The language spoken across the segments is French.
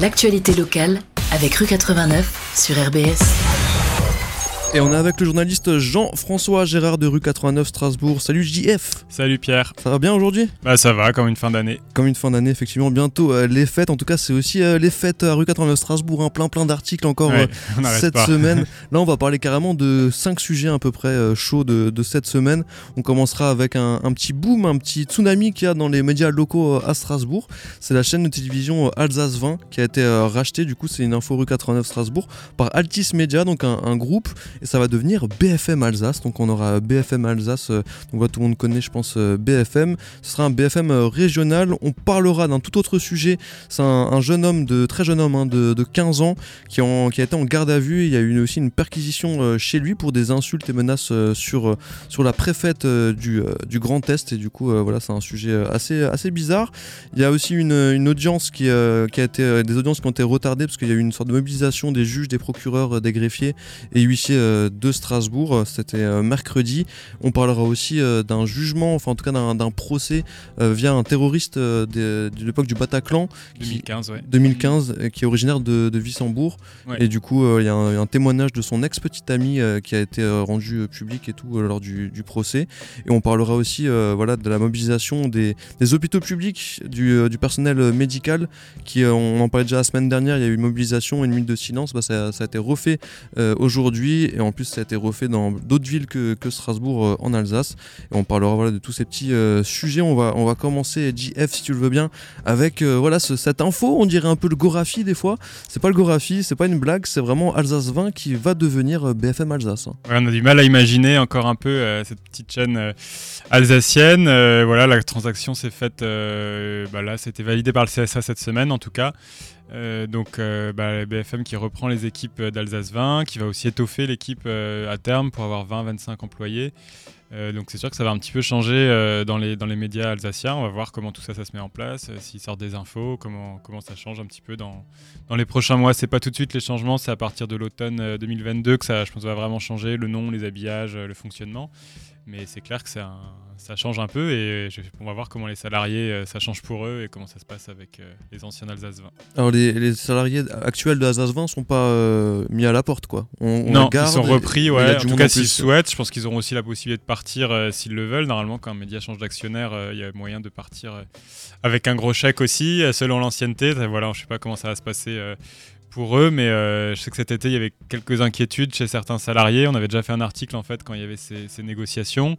L'actualité locale avec Rue 89 sur RBS. Et on est avec le journaliste Jean-François Gérard de rue 89 Strasbourg. Salut JF Salut Pierre Ça va bien aujourd'hui? Bah ça va, comme une fin d'année. Comme une fin d'année, effectivement. Bientôt euh, les fêtes, en tout cas c'est aussi euh, les fêtes à rue 89 Strasbourg. Un plein plein d'articles encore Ouais, euh, cette pas. semaine. Là on va parler carrément de 5 sujets à peu près chauds de, de cette semaine. On commencera avec un, un petit boom, un petit tsunami qu'il y a dans les médias locaux à Strasbourg. C'est la chaîne de télévision Alsace 20 qui a été rachetée. Du coup c'est une info rue 89 Strasbourg par Altis Media, donc un, un groupe. Et ça va devenir BFM Alsace. Donc on aura BFM Alsace. euh, donc voilà, tout le monde connaît, je pense, euh, BFM. Ce sera un BFM euh, régional. On parlera d'un tout autre sujet. C'est un, un jeune homme, de très jeune homme, hein, de, de 15 ans, qui, a été en garde à vue. Il y a eu aussi une perquisition chez lui pour des insultes et menaces sur, sur la préfète du, du Grand Est. Et du coup, voilà, c'est un sujet assez, assez bizarre. Il y a aussi une, audience qui, qui a été, des audiences qui ont été retardées parce qu'il y a eu une sorte de mobilisation des juges, des procureurs, des greffiers et huissiers de Strasbourg. C'était euh, mercredi. On parlera aussi euh, d'un jugement, enfin en tout cas d'un d'un procès euh, via un terroriste euh, de, de l'époque du Bataclan, qui- 2015, ouais. 2015, euh, qui est originaire de, de Wissembourg. Ouais. Et du coup, euh, il y, a un il y a un témoignage de son ex-petite amie euh, qui a été euh, rendu euh, public et tout euh, lors du, du procès. Et on parlera aussi euh, voilà, de la mobilisation des, des hôpitaux publics, du, euh, du personnel euh, médical, qui, euh, on en parlait déjà la semaine dernière, il y a eu une mobilisation, une minute de silence, bah, ça, ça a été refait euh, aujourd'hui, et en plus ça a été refait dans d'autres villes que, Strasbourg euh, en Alsace. Et on parlera de tous ces petits euh, sujets. On va, commencer, JF, si tu le veux bien, avec euh, cette info, on dirait un peu le Gorafi des fois. C'est pas le Gorafi, c'est pas une blague, c'est vraiment Alsace 20 qui va devenir BFM Alsace. hein. On a du mal à imaginer encore un peu cette petite chaîne alsacienne. Voilà, la transaction s'est faite, bah là, c'était validé par le CSA cette semaine en tout cas. Euh, donc euh, bah, BFM qui reprend les équipes d'Alsace 20, qui va aussi étoffer l'équipe euh, à terme pour avoir 20-25 employés. Donc c'est sûr que ça va un petit peu changer dans, les, dans les médias alsaciens. On va voir comment tout ça, ça se met en place, s'ils sortent des infos, comment, comment ça change un petit peu dans, dans les prochains mois. C'est pas tout de suite les changements, c'est à partir de l'automne euh, 2022 que ça, je pense, va vraiment changer le nom, les habillages, le fonctionnement. Mais c'est clair que ça change un peu et je- on va voir comment les salariés, euh, ça change pour eux et comment ça se passe avec euh, les anciens Alsace 20. Alors les, les salariés actuels de Alsace 20 sont pas euh, mis à la porte quoi. On, on non, les garde ils sont repris, ouais. du En tout cas, s'ils souhaitent, je pense qu'ils auront aussi la possibilité de partir euh, s'ils le veulent. Normalement, quand un média change d'actionnaire, euh, il y a moyen de partir avec un gros chèque aussi, selon l'ancienneté. Voilà, je sais pas comment ça va se passer pour eux, mais euh, je sais que cet été, il y avait quelques inquiétudes chez certains salariés. On avait déjà fait un article en fait quand il y avait ces, ces négociations.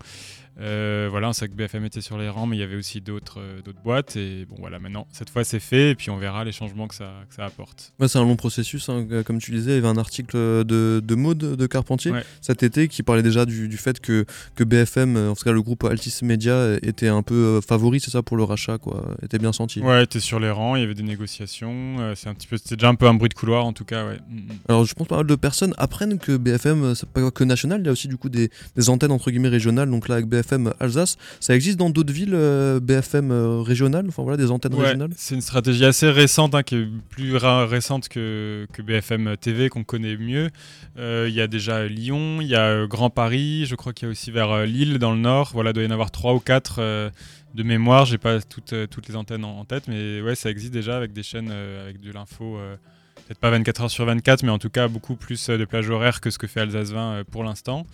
Euh, voilà, on sait que BFM était sur les rangs, mais il y avait aussi d'autres euh, d'autres boîtes. Et bon, voilà, maintenant, cette fois, c'est fait, et puis on verra les changements que ça, que ça apporte. Ouais, c'est un long processus, hein, euh, comme tu disais, il y avait un article de, de Maud de Carpentier Ouais. cet été qui parlait déjà du, du fait que, que BFM, en tout cas le groupe Altis Media, était un peu favori, c'est ça, pour le rachat, quoi, était bien senti. Ouais, t'es sur les rangs, il y avait des négociations. c'est un petit peu, c'était déjà un peu un bruit de couloir en tout cas, ouais. Mm, mm. Alors je pense pas mal de personnes apprennent que BFM, c'est pas que national, il y a aussi du coup des, des antennes entre guillemets régionales, donc là avec BFM Alsace, ça existe dans d'autres villes euh, BFM euh, régionales, enfin voilà, des antennes Ouais, régionales? c'est une stratégie assez récente, hein, qui est plus récente que, que BFM TV, qu'on connaît mieux. Euh, Il y a déjà Lyon, il y a Grand Paris, je crois qu'il y a aussi vers Lille dans le nord. Voilà, il doit y en avoir trois ou quatre euh, de mémoire. J'ai pas toutes, toutes les antennes en, en tête, mais ouais, ça existe déjà avec des chaînes euh, avec de l'info. Peut-être pas 24 heures sur 24, mais en tout cas beaucoup plus euh, de plage horaire que ce que fait Alsace 20 euh, pour l'instant.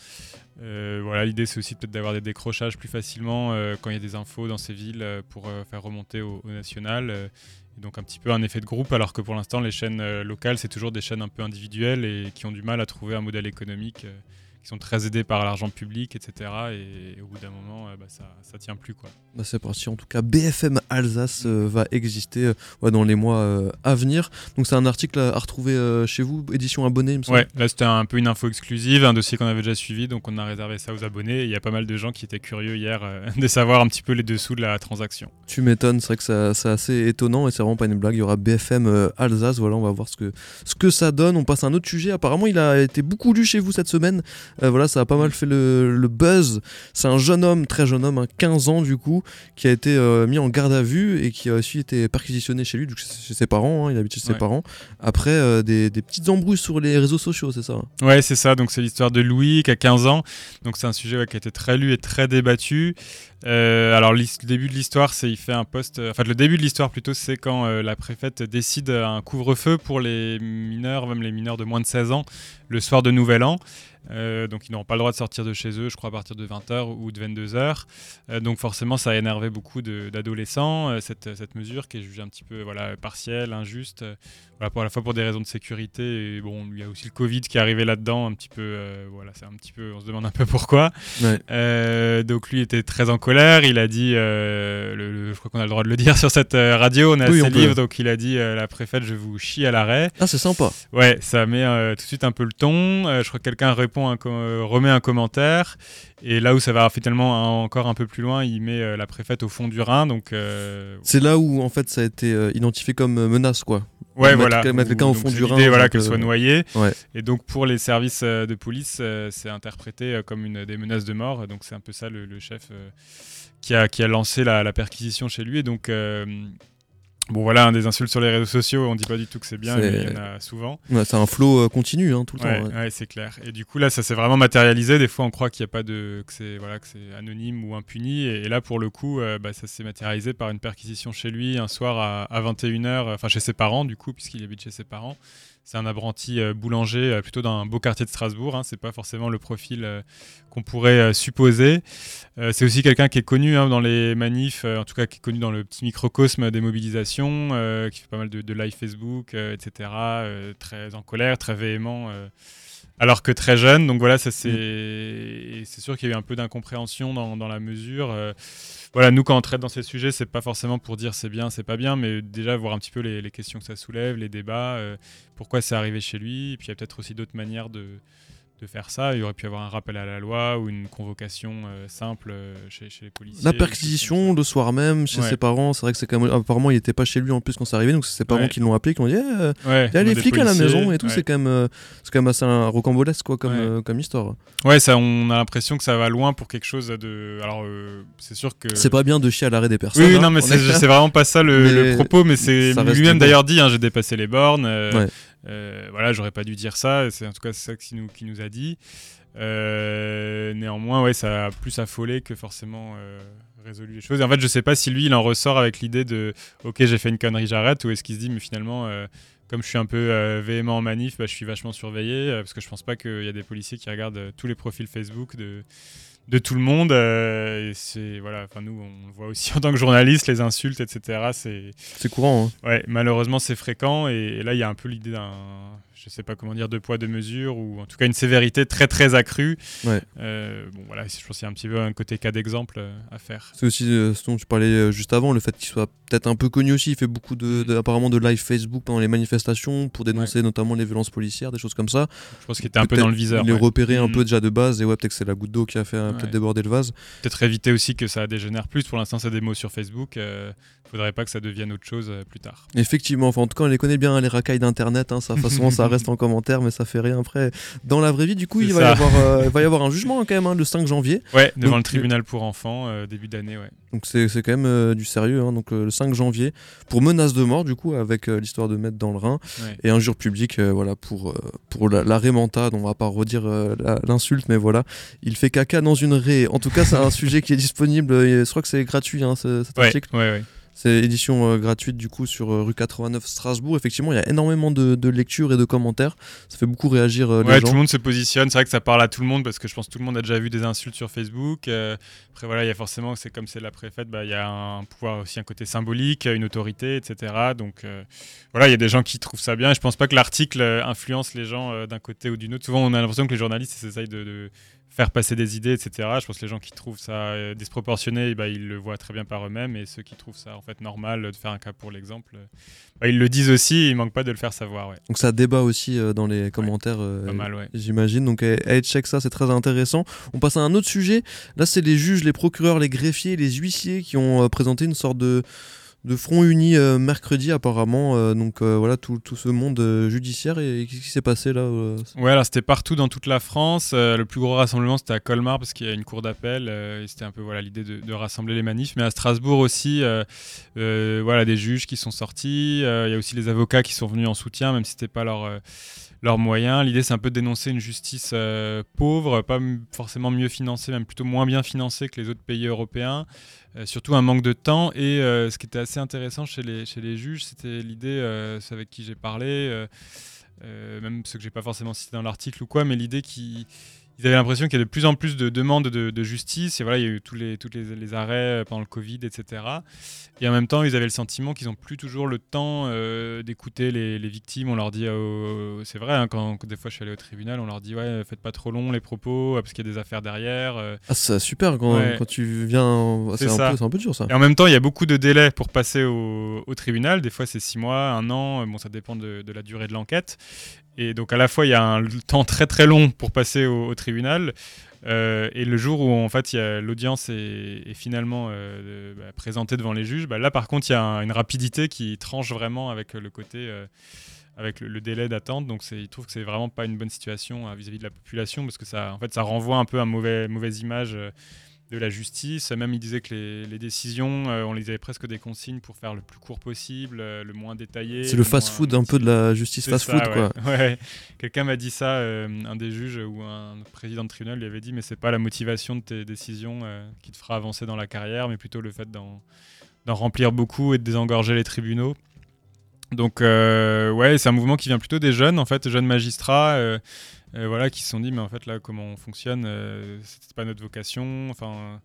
Euh, voilà, l'idée c'est aussi peut-être d'avoir des décrochages plus facilement quand il y a des infos dans ces villes pour faire remonter au, au national. et donc un petit peu un effet de groupe, alors que pour l'instant les chaînes locales c'est toujours des chaînes un peu individuelles et qui ont du mal à trouver un modèle économique, qui sont très aidées par l'argent public, etc. Et, au bout d'un moment, euh, bah, ça, ça tient plus quoi. Bah, c'est parti, en tout cas BFM Alsace euh, va exister euh, ouais, dans les mois à venir. Donc c'est un article à, à retrouver chez vous, édition abonnée, il me semble. Ouais, là c'était un peu une info exclusive, un dossier qu'on avait déjà suivi, donc on a réservé ça aux abonnés. Il y a pas mal de gens qui étaient curieux hier de savoir un petit peu les dessous de la transaction. Tu m'étonnes, c'est vrai que c'est assez étonnant et c'est vraiment pas une blague. Il y aura BFM Alsace, voilà, on va voir ce que, ce que ça donne. On passe à un autre sujet. Apparemment, il a été beaucoup lu chez vous cette semaine. Voilà, ça a pas mal fait le, buzz. C'est un jeune homme, très jeune homme, 15 ans du coup, qui a été mis en garde à vue et qui a aussi été perquisitionné chez lui, chez ses parents, hein, il habite chez ses parents, après des, des, petites embrouilles sur les réseaux sociaux, c'est ça hein Ouais, c'est ça. Donc c'est l'histoire de Louis qui a 15 ans. Donc c'est un sujet qui a été très lu et très débattu. Euh, alors le début de l'histoire, c'est il fait un poste. Enfin le début de l'histoire plutôt, c'est quand euh, la préfète décide un couvre-feu pour les mineurs, même les mineurs de moins de 16 ans, le soir de Nouvel An. Euh, donc ils n'auront pas le droit de sortir de chez eux, je crois, à partir de 20h ou de 22h. Euh, donc forcément, ça a énervé beaucoup d'adolescents, euh, cette, cette, mesure qui est jugée un petit peu voilà, partielle, injuste, voilà, pour à la fois pour des raisons de sécurité. Et bon, il y a aussi le Covid qui est arrivé là-dedans, un petit peu, voilà, c'est un petit peu, on se demande un peu pourquoi. donc lui était très en colère, il a dit, le, je crois qu'on a le droit de le dire sur cette radio, on a oui, livres, donc il a dit, la préfète, je vous chie à l'arrêt. Ah, c'est sympa. Ouais, ça met tout de suite un peu le ton. je crois que quelqu'un répond un remet un commentaire. Et là où ça va finalement encore un peu plus loin, il met euh, la préfète au fond du Rhin. Donc euh, c'est là où en fait ça a été euh, identifié comme menace, quoi. Ouais, voilà. Mettre quelqu'un au fond du Rhin. voilà, qu'elle soit noyée. Et donc pour les services de police, c'est interprété comme une des menaces de mort. Donc c'est un peu ça le, chef qui a, qui a lancé la, la, perquisition chez lui. Et donc Bon voilà, des insultes sur les réseaux sociaux, on dit pas du tout que c'est bien, mais il y en a souvent. c'est un flow euh, continu hein, tout le temps. Ouais, c'est clair. Et du coup là, ça s'est vraiment matérialisé. Des fois, on croit qu'il n'y a pas de, que c'est voilà, que c'est anonyme ou impuni. Et, là, pour le coup, euh, bah, ça s'est matérialisé par une perquisition chez lui un soir à, à 21h, enfin chez ses parents du coup, puisqu'il habite chez ses parents. C'est un apprenti euh, boulanger euh, plutôt dans un beau quartier de Strasbourg. Hein. C'est pas forcément le profil euh, qu'on pourrait supposer. c'est aussi quelqu'un qui est connu hein, dans les manifs, en tout cas qui est connu dans le petit microcosme des mobilisations, qui fait pas mal de, live Facebook, etc. très en colère, très véhément alors que très jeune. Donc voilà, ça c'est mm. c'est sûr qu'il y a eu un peu d'incompréhension dans, dans, la mesure voilà, nous, quand on traite dans ces sujets, c'est pas forcément pour dire c'est bien, c'est pas bien, mais déjà voir un petit peu les, questions que ça soulève, les débats, euh, pourquoi c'est arrivé chez lui, et puis il y a peut-être aussi d'autres manières de, de faire ça. Il aurait pu y avoir un rappel à la loi ou une convocation euh, simple euh, chez, les policiers. La perquisition le soir même chez ses parents, c'est vrai que c'est quand même. Apparemment, il n'était pas chez lui en plus quand c'est arrivé, donc c'est ses parents qui l'ont appelé, qui l'ont dit eh, il y a les flics à la maison et tout. C'est quand, même, c'est quand même assez rocambolesque quoi, comme, comme histoire. Ouais, ça, on a l'imprestion que ça va loin pour quelque chose de. Alors, euh, c'est sûr que. C'est pas bien de chier à l'arrêt des personnes. Oui, non, hein, mais c'est vraiment pas ça le, propos, mais c'est lui-même d'ailleurs dit hein, j'ai dépassé les bornes. Euh, voilà, j'aurais pas dû dire ça. C'est en tout cas ça qui nous, qui nous a dit. Euh, néanmoins, ouais, ça a plus affolé que forcément euh, résolu les choses. Et en fait, je sais pas si lui, il en ressort avec l'idée de OK, j'ai fait une connerie, j'arrête, ou est-ce qu'il se dit, mais finalement, comme je suis un peu véhément en manif, bah, je suis vachement surveillé, parce que je pense pas qu'il y a des policiers qui regardent tous les profils Facebook de de tout le monde. et c'est voilà, enfin nous on voit aussi en tant que journaliste les insultes, etc. C'est c'est courant. Hein. Ouais, malheureusement c'est fréquent et, là il y a un peu l'idée d'un je sais pas comment dire, de poids, de mesure, ou en tout cas une sévérité très très accrue. Euh, bon voilà, je pense qu'il y a un petit peu un côté cas d'exemple euh, à faire. C'est aussi euh, ce dont tu parlais juste avant, le fait qu'il soit peut-être un peu connu aussi. Il fait beaucoup de, mm. apparemment de live Facebook pendant les manifestations pour dénoncer notamment les violences policières, des choses comme ça. Je pense qu'il était un peu dans le viseur. Il est repéré un mm. peu déjà de base, et ouais, peut-être que c'est la goutte d'eau qui a fait peut-être déborder le vase. Peut-être éviter aussi que ça dégénère plus. Pour l'instant, c'est des mots sur Facebook faudrait pas que ça devienne autre chose euh, plus tard. Effectivement, enfin, en tout cas, on les connaît bien, hein, les racailles d'internet. Hein, ça, façon, ça reste en commentaire, mais ça fait rien après. Dans la vraie vie, du coup, il va, y avoir, euh, il va y avoir un jugement quand même hein, le 5 janvier. Ouais, devant le tribunal pour enfants, euh, début d'année, ouais. Donc c'est quand même du sérieux. donc le 5 janvier pour menace de mort, du coup, avec l'histoire de mettre dans le Rhin et injure publique, voilà, pour pour l'arrêt mental. On va pas redire l'insulte, mais voilà, il fait caca dans une raie. En tout cas, c'est un sujet qui est disponible. je crois que c'est gratuit, cet article. Ouais, ouais. C'est édition euh, gratuite du coup sur euh, rue 89 Strasbourg. Effectivement, il y a énormément de, lectures et de commentaires. Ça fait beaucoup réagir euh, les ouais, gens. Tout le monde se positionne. C'est vrai que ça parle à tout le monde parce que je pense que tout le monde a déjà vu des insultes sur Facebook. après voilà, il y a forcément, c'est comme c'est la préfète, bah, il y a un pouvoir aussi un côté symbolique, une autorité, etc. Donc voilà, il y a des gens qui trouvent ça bien. Et je pense pas que l'article influence les gens d'un côté ou d'une autre. Souvent, on a l'impression que les journalistes essayent de faire passer des idées, etc. Je pense que les gens qui trouvent ça euh, disproportionné, bah, ils le voient très bien par eux-mêmes, et ceux qui trouvent ça en fait normal de faire un cas pour l'exemple, bah, ils le disent aussi, ils manquent pas de le faire savoir. Donc ça débat aussi euh, dans les commentaires, euh, j'imagine. Donc allez check ça, c'est très intéressant. On passe à un autre sujet. Là, c'est les juges, les procureurs, les greffiers, les huissiers qui ont présenté une sorte de de front uni mercredi apparemment. donc voilà tout, ce monde judiciaire et, qu'est-ce qui s'est passé là Ouais, alors c'était partout dans toute la France. le plus gros rassemblement c'était à Colmar parce qu'il y a une cour d'appel et c'était un peu voilà l'idée de, de, rassembler les manifs. Mais à Strasbourg aussi, voilà des juges qui sont sortis. Il y a aussi les avocats qui sont venus en soutien, même si c'était pas leur leurs moyens. L'idée, c'est un peu de dénoncer une justice euh, pauvre, pas forcément mieux financée, même plutôt moins bien financée que les autres pays européens. Euh, surtout un manque de temps. Et euh, ce qui était assez intéressant chez les, chez les juges, c'était l'idée, c'est avec qui j'ai parlé, même ceux que j'ai pas forcément cité dans l'article ou quoi, mais l'idée qui ils avaient l'impression qu'il y a de plus en plus de demandes de, justice. Et voilà, il y a eu tous les, tous les, arrêts pendant le Covid, etc. Et en même temps, ils avaient le sentiment qu'ils n'ont plus toujours le temps euh, d'écouter les, victimes. On leur dit, euh, c'est vrai, hein, quand, des fois je suis allé au tribunal, on leur dit, ouais, faites pas trop long les propos, parce qu'il y a des affaires derrière. Euh. Ah, c'est super quand, quand, tu viens. C'est un, un, peu dur ça. Et en même temps, il y a beaucoup de délais pour passer au, tribunal. Des fois, c'est six mois, un an. Bon, ça dépend de, de la durée de l'enquête. Et donc à la fois il y a un temps très très long pour passer au, tribunal euh, et le jour où en fait l'audience est, finalement euh, bah, présentée devant les juges, bah, là par contre il y a une rapidité qui tranche vraiment avec le côté euh, avec le, délai d'attente. Donc il trouve que c'est vraiment pas une bonne situation vis-à-vis de la population parce que ça en fait ça renvoie un peu à une mauvais, mauvaise image de la justice. Même il disait que les, décisions, euh, on les avait presque des consignes pour faire le plus court possible, euh, le moins détaillé. C'est le, fast-food un peu de la justice fast-food, quoi. Ouais. Quelqu'un m'a dit ça, euh, un des juges ou un président de tribunal lui avait dit, mais c'est pas la motivation de tes décisions qui te fera avancer dans la carrière, mais plutôt le fait d'en remplir beaucoup et de désengorger les tribunaux. Donc ouais, c'est un mouvement qui vient plutôt des jeunes, en fait, jeunes magistrats euh, voilà, qui se sont dit, mais en fait, là, comment on fonctionne, euh, c'est pas notre vocation. Enfin,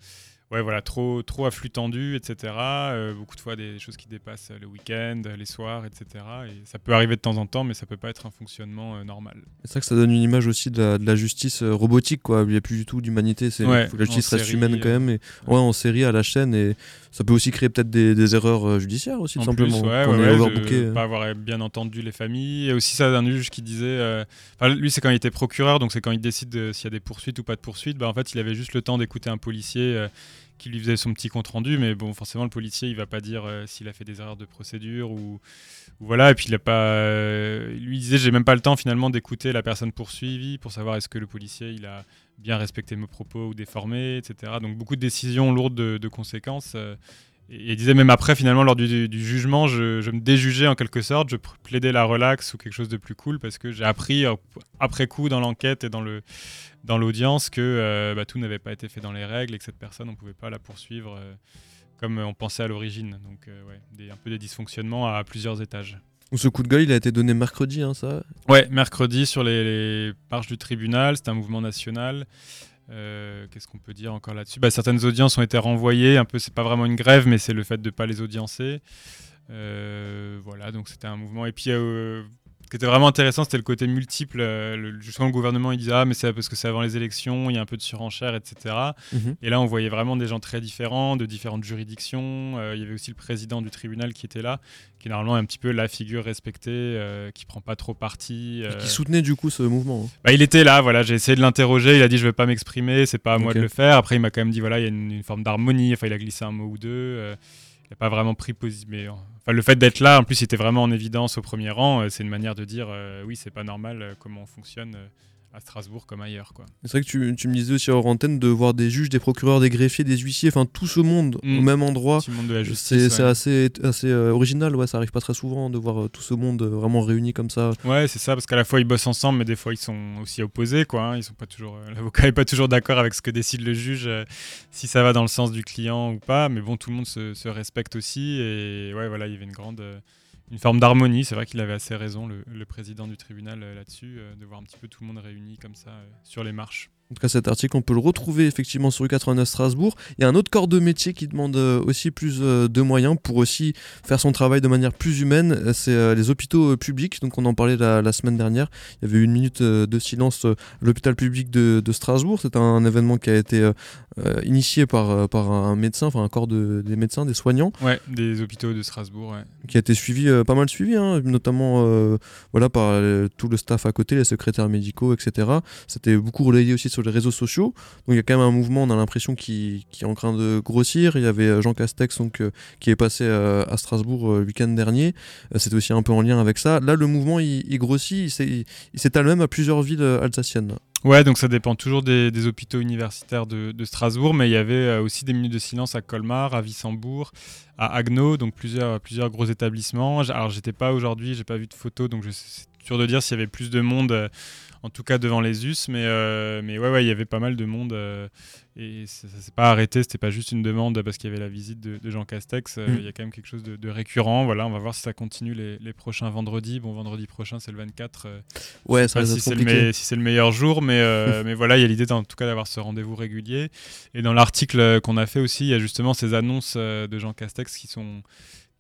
ouais, voilà, trop, trop à flux tendu, etc. Euh, beaucoup de fois des choses qui dépassent le week-end, les soirs, etc. Et ça peut arriver de temps en temps, mais ça peut pas être un fonctionnement normal. C'est ça que ça donne une image aussi de la, justice robotique, quoi. Il n'y a plus du tout d'humanité. C'est la justice reste humaine quand même. Et, ouais. en série à la chaîne et ça peut aussi créer peut-être des, erreurs euh, judiciaires aussi, tout simplement. ouais, ouais, pas avoir bien entendu les familles. Et aussi, ça, un juge qui disait. Euh, lui, c'est quand il était procureur, donc c'est quand il décide s'il y a des poursuites ou pas de poursuites. Bah, en fait, il avait juste le temps d'écouter un policier euh, qui lui faisait son petit compte rendu, mais bon, forcément, le policier, il va pas dire s'il a fait des erreurs de procédure ou, voilà. Et puis, il a pas. lui disait, j'ai même pas le temps finalement d'écouter la personne poursuivie pour savoir est-ce que le policier, il a bien respecter mes propos ou déformer, etc. Donc beaucoup de décisions lourdes de, conséquences. Euh, et il disait même après, finalement, lors du, jugement, je, me déjugeais en quelque sorte, je plaidais la relax ou quelque chose de plus cool parce que j'ai appris euh, après coup dans l'enquête et dans le dans l'audience que euh, bah, tout n'avait pas été fait dans les règles et que cette personne, on ne pouvait pas la poursuivre comme on pensait à l'origine. Donc ouais, un peu des dysfonctionnements à plusieurs étages. Ce coup de gueule, il a été donné mercredi, hein, ça? Ouais, mercredi sur les, marches du tribunal. C'est un mouvement national. Euh, qu'est-ce qu'on peut dire encore là-dessus? Bah, Certaines audiences ont été renvoyées. Un peu, c'est pas vraiment une grève, mais c'est le fait de ne pas les audiencer. Euh, voilà, donc c'était un mouvement. Et puis, euh, qui était vraiment intéressant, c'était le côté multiple. Euh, le, justement, le gouvernement, il disait Ah, mais c'est parce que c'est avant les élections, il y a un peu de surenchère, etc. Mhm. Et là, on voyait vraiment des gens très différents, de différentes juridictions. Euh, il y avait aussi le président du tribunal qui était là, qui est normalement un petit peu la figure respectée, euh, qui prend pas trop parti. qui soutenait du coup ce mouvement. Hein. Bah, il était là, voilà, j'ai essayé de l'interroger. Il a dit Je vais pas m'exprimer, c'est pas à moi de le faire. Après, il m'a quand même dit Voilà, il y a une, une forme d'harmonie. Enfin, il a glissé un mot ou deux pas vraiment pris position. Enfin, le fait d'être là, en plus, il était vraiment en évidence au premier rang. Euh, c'est une manière de dire euh, oui, c'est pas normal euh, comment on fonctionne à Strasbourg comme ailleurs. Quoi. C'est vrai que tu, tu, me disais aussi hors antenne de voir des juges, des procureurs, des greffiers, des huissiers, enfin tout ce monde au mm. même endroit. C'est assez, assez euh, original, ouais, ça arrive pas très souvent de voir euh, tout ce monde euh, vraiment réuni comme ça. Ouais, c'est ça, parce qu'à la fois ils bossent ensemble, mais des fois ils sont aussi opposés. Quoi, hein. ils sont pas toujours, L'avocat n'est pas toujours d'accord avec ce que décide le juge, si ça va dans le sens du client ou pas, mais bon, tout le monde se, se respecte aussi. Et ouais, voilà, il y avait une grande une forme d'harmonie. C'est vrai qu'il avait assez raison, le, président du tribunal, euh, là-dessus, euh, de voir un petit peu tout le monde réuni comme ça euh, sur les marches. En tout cas, cet article, on peut le retrouver effectivement sur U89 Strasbourg. Il y a un autre corps de métier qui demande aussi plus de moyens pour aussi faire son travail de manière plus humaine. C'est les hôpitaux publics. Donc, on en parlait la, semaine dernière. Il y avait une minute de silence à l'hôpital public de, Strasbourg. C'est un, événement qui a été initié par, par un médecin, enfin un corps de, des médecins, des soignants. Ouais, des hôpitaux de Strasbourg. Ouais. Qui a été suivi pas mal suivi, hein, notamment euh, voilà, par euh, tout le staff à côté, les secrétaires médicaux, etc. C'était beaucoup relayé aussi sur sur réseaux sociaux. Donc il y a quand même un mouvement, on a l'impression qui, est en train de grossir. Il y avait Jean Castex donc, qui est passé à Strasbourg le week-end dernier. C'était aussi un peu en lien avec ça. Là, le mouvement, il, il grossit, il s'étale même à plusieurs villes alsaciennes. Ouais, donc ça dépend toujours des, hôpitaux universitaires de, Strasbourg, mais il y avait euh, aussi des minutes de silence à Colmar, à Wissembourg, à Agno, donc plusieurs, plusieurs gros établissements. Alors j'étais pas aujourd'hui, j'ai pas vu de photos, donc je suis sûr de dire s'il y avait plus de monde, euh, en tout cas devant les us, mais, euh, mais ouais, ouais, il y avait pas mal de monde. Et ça, ne s'est pas arrêté, c'était pas juste une demande parce qu'il y avait la visite de, Jean Castex. Euh, mm. Il y a quand même quelque chose de, récurrent. Voilà, on va voir si ça continue les, prochains vendredis. Bon, vendredi prochain, c'est le 24. Euh, ouais, ça si c'est le, si le, meilleur jour, mais, euh, mais voilà, il y a l'idée en tout cas d'avoir ce rendez-vous régulier. Et dans l'article qu'on a fait aussi, il y a justement ces annonces de Jean Castex qui sont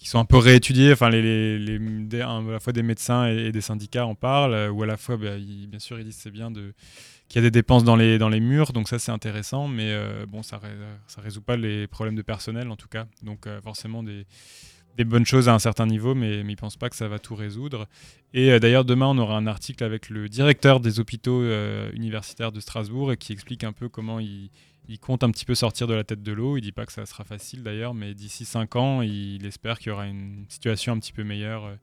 qui sont un peu réétudiées. Enfin, les, les, à la fois des médecins et, des syndicats en parlent, ou à la fois, bah, bien sûr, ils disent c'est bien de qu'il y a des dépenses dans les, les murs, donc ça c'est intéressant, mais euh, bon, ça ne résout pas les problèmes de personnel en tout cas. Donc euh, forcément des, bonnes choses à un certain niveau, mais, ils ne pensent pas que ça va tout résoudre. Et euh, d'ailleurs, demain, on aura un article avec le directeur des hôpitaux universitaires de Strasbourg et qui explique un peu comment il, il, compte un petit peu sortir de la tête de l'eau. Il dit pas que ça sera facile d'ailleurs, mais d'ici 5 ans, il espère qu'il y aura une situation un petit peu meilleure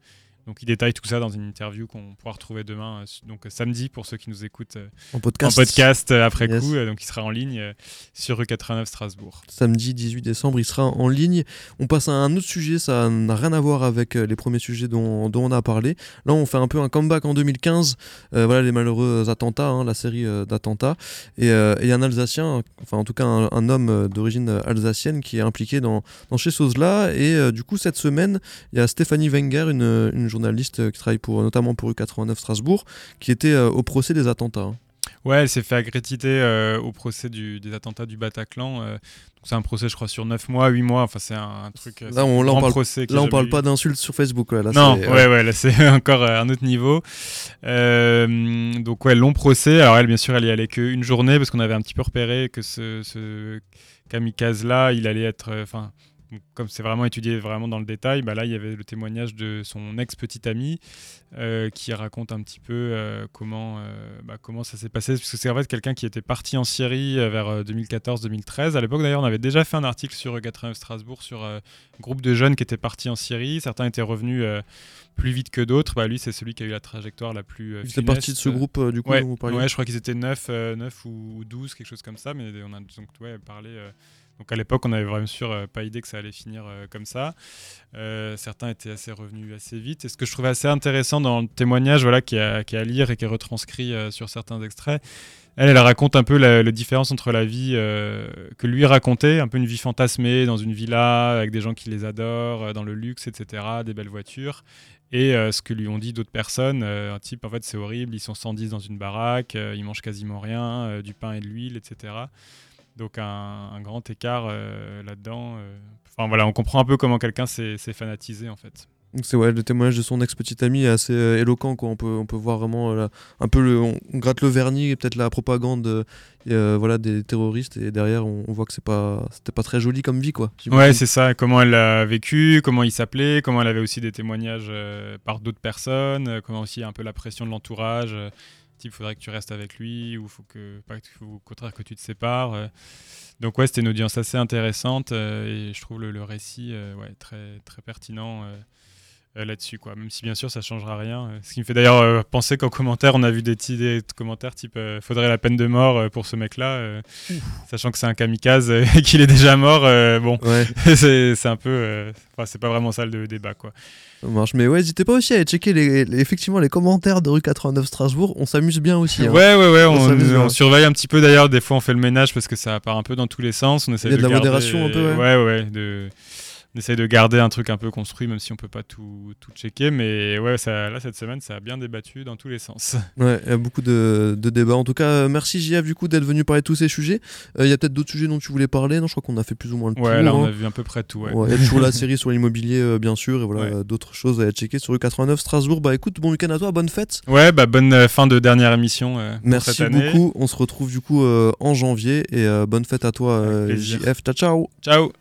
donc il détaille tout ça dans une interview qu'on pourra retrouver demain, euh, donc euh, samedi pour ceux qui nous écoutent euh, en podcast, en podcast après coup. donc il sera en ligne sur rue 89 Strasbourg. Samedi 18 décembre, il sera en ligne. On passe à un autre sujet, ça n'a rien à voir avec les premiers sujets dont, on a parlé. Là, on fait un peu un comeback en 2015. voilà les malheureux attentats, hein, la série d'attentats. Et il y a un Alsacien, enfin en tout cas un, homme d'origine alsacienne qui est impliqué dans, dans ces choses-là. Et du coup, cette semaine, il y a Stéphanie Wenger, une, une journaliste journaliste euh, qui travaille pour, notamment pour U89 Strasbourg, qui était euh, au procès des attentats. Hein. Ouais, elle s'est fait accréditer euh, au procès du, des attentats du Bataclan. c'est un procès, je crois, sur 9 mois, 8 mois. Enfin, c'est un, truc. Là, on, là, parle, là, on parle pas d'insultes sur Facebook. là, non, ouais, ouais, là, c'est encore un autre niveau. donc, ouais, long procès. Alors, elle, bien sûr, elle y allait qu'une journée parce qu'on avait un petit peu repéré que ce, ce kamikaze-là, il allait être. Enfin comme c'est vraiment étudié vraiment dans le détail, bah là il y avait le témoignage de son ex-petite amie euh, qui raconte un petit peu euh, comment, euh, bah, comment ça s'est passé. Parce que c'est en fait quelqu'un qui était parti en Syrie vers 2014-2013. À l'époque d'ailleurs, on avait déjà fait un article sur 89 Strasbourg sur un groupe de jeunes qui étaient partis en Syrie. Certains étaient revenus plus vite que d'autres. Bah, lui, c'est celui qui a eu la trajectoire la plus. Il fait partie de ce groupe du coup ouais, ouais, je crois qu'ils étaient 9, 9 ou 12, quelque chose comme ça. Mais on a donc ouais, parlé donc à l'époque, on n'avait vraiment sûr euh, pas idée que ça allait finir euh, comme ça. Euh, certains étaient assez revenus assez vite. Et ce que je trouvais assez intéressant dans le témoignage, voilà, qui est à, lire et qui est retranscrit sur certains extraits, elle, elle raconte un peu la, différence entre la vie que lui racontait, un peu une vie fantasmée dans une villa avec des gens qui les adorent, dans le luxe, etc., des belles voitures, et ce que lui ont dit d'autres personnes. un type, en fait, c'est horrible, ils sont 110 dans une baraque, ils mangent quasiment rien, du pain et de l'huile, etc. Donc un, grand écart euh, là-dedans. Euh. Enfin voilà, on comprend un peu comment quelqu'un s'est fanatisé en fait. C'est ouais, le témoignage de son ex-petite amie est assez euh, éloquent. Quoi. On, peut, on peut voir vraiment un peu le, on, gratte le vernis et peut-être la propagande voilà, des terroristes. Et derrière, on, voit que c'est pas, c'était pas très joli comme vie. Quoi, ouais, c'est ça. Comment elle a vécu, comment il s'appelait, comment elle avait aussi des témoignages par d'autres personnes, comment aussi un peu la pression de l'entourage il faudrait que tu restes avec lui ou faut que au contraire que tu te sépares. Euh. Donc ouais, c'était une audience assez intéressante euh, et je trouve le, récit euh, ouais, très très pertinent. Là-dessus quoi même si bien sûr ça changera rien ce qui me fait d'ailleurs penser qu'en commentaire on a vu des, des commentaires type faudrait la peine de mort pour ce mec là sachant que c'est un kamikaze et qu'il est déjà mort bon c'est un peu enfin c'est pas vraiment ça le débat quoi ça marche. Mais ouais, n'hésitez pas aussi à checker les, effectivement les commentaires de rue 89 Strasbourg. On s'amuse bien aussi. Hein. Ouais, ouais, ouais. On, surveille un petit peu d'ailleurs. Des fois, on fait le ménage parce que ça part un peu dans tous les sens. On essaie Il y a de, de, la modération un peu. Ouais, ouais. ouais de on essaye de garder un truc un peu construit, même si on peut pas tout, tout checker. Mais ouais, ça, là, cette semaine, ça a bien débattu dans tous les sens. Ouais, il y a beaucoup de, de débats. En tout cas, euh, merci JF du coup d'être venu parler de tous ces sujets. Euh, il y a peut-être d'autres sujets dont tu voulais parler. Non, je crois qu'on a fait plus ou moins le tour. Ouais, là, on hein. a vu à peu près tout. Ouais. il y a toujours la série sur l'immobilier, euh, bien sûr, et voilà, d'autres choses à checker sur U89 Strasbourg. Bah écoute, bon week-end à toi, bonne fête. Ouais, bah bonne fin de dernière émission. merci cette année. beaucoup. On se retrouve du coup en janvier et bonne fête à toi, JF. Ciao, ciao. Ciao.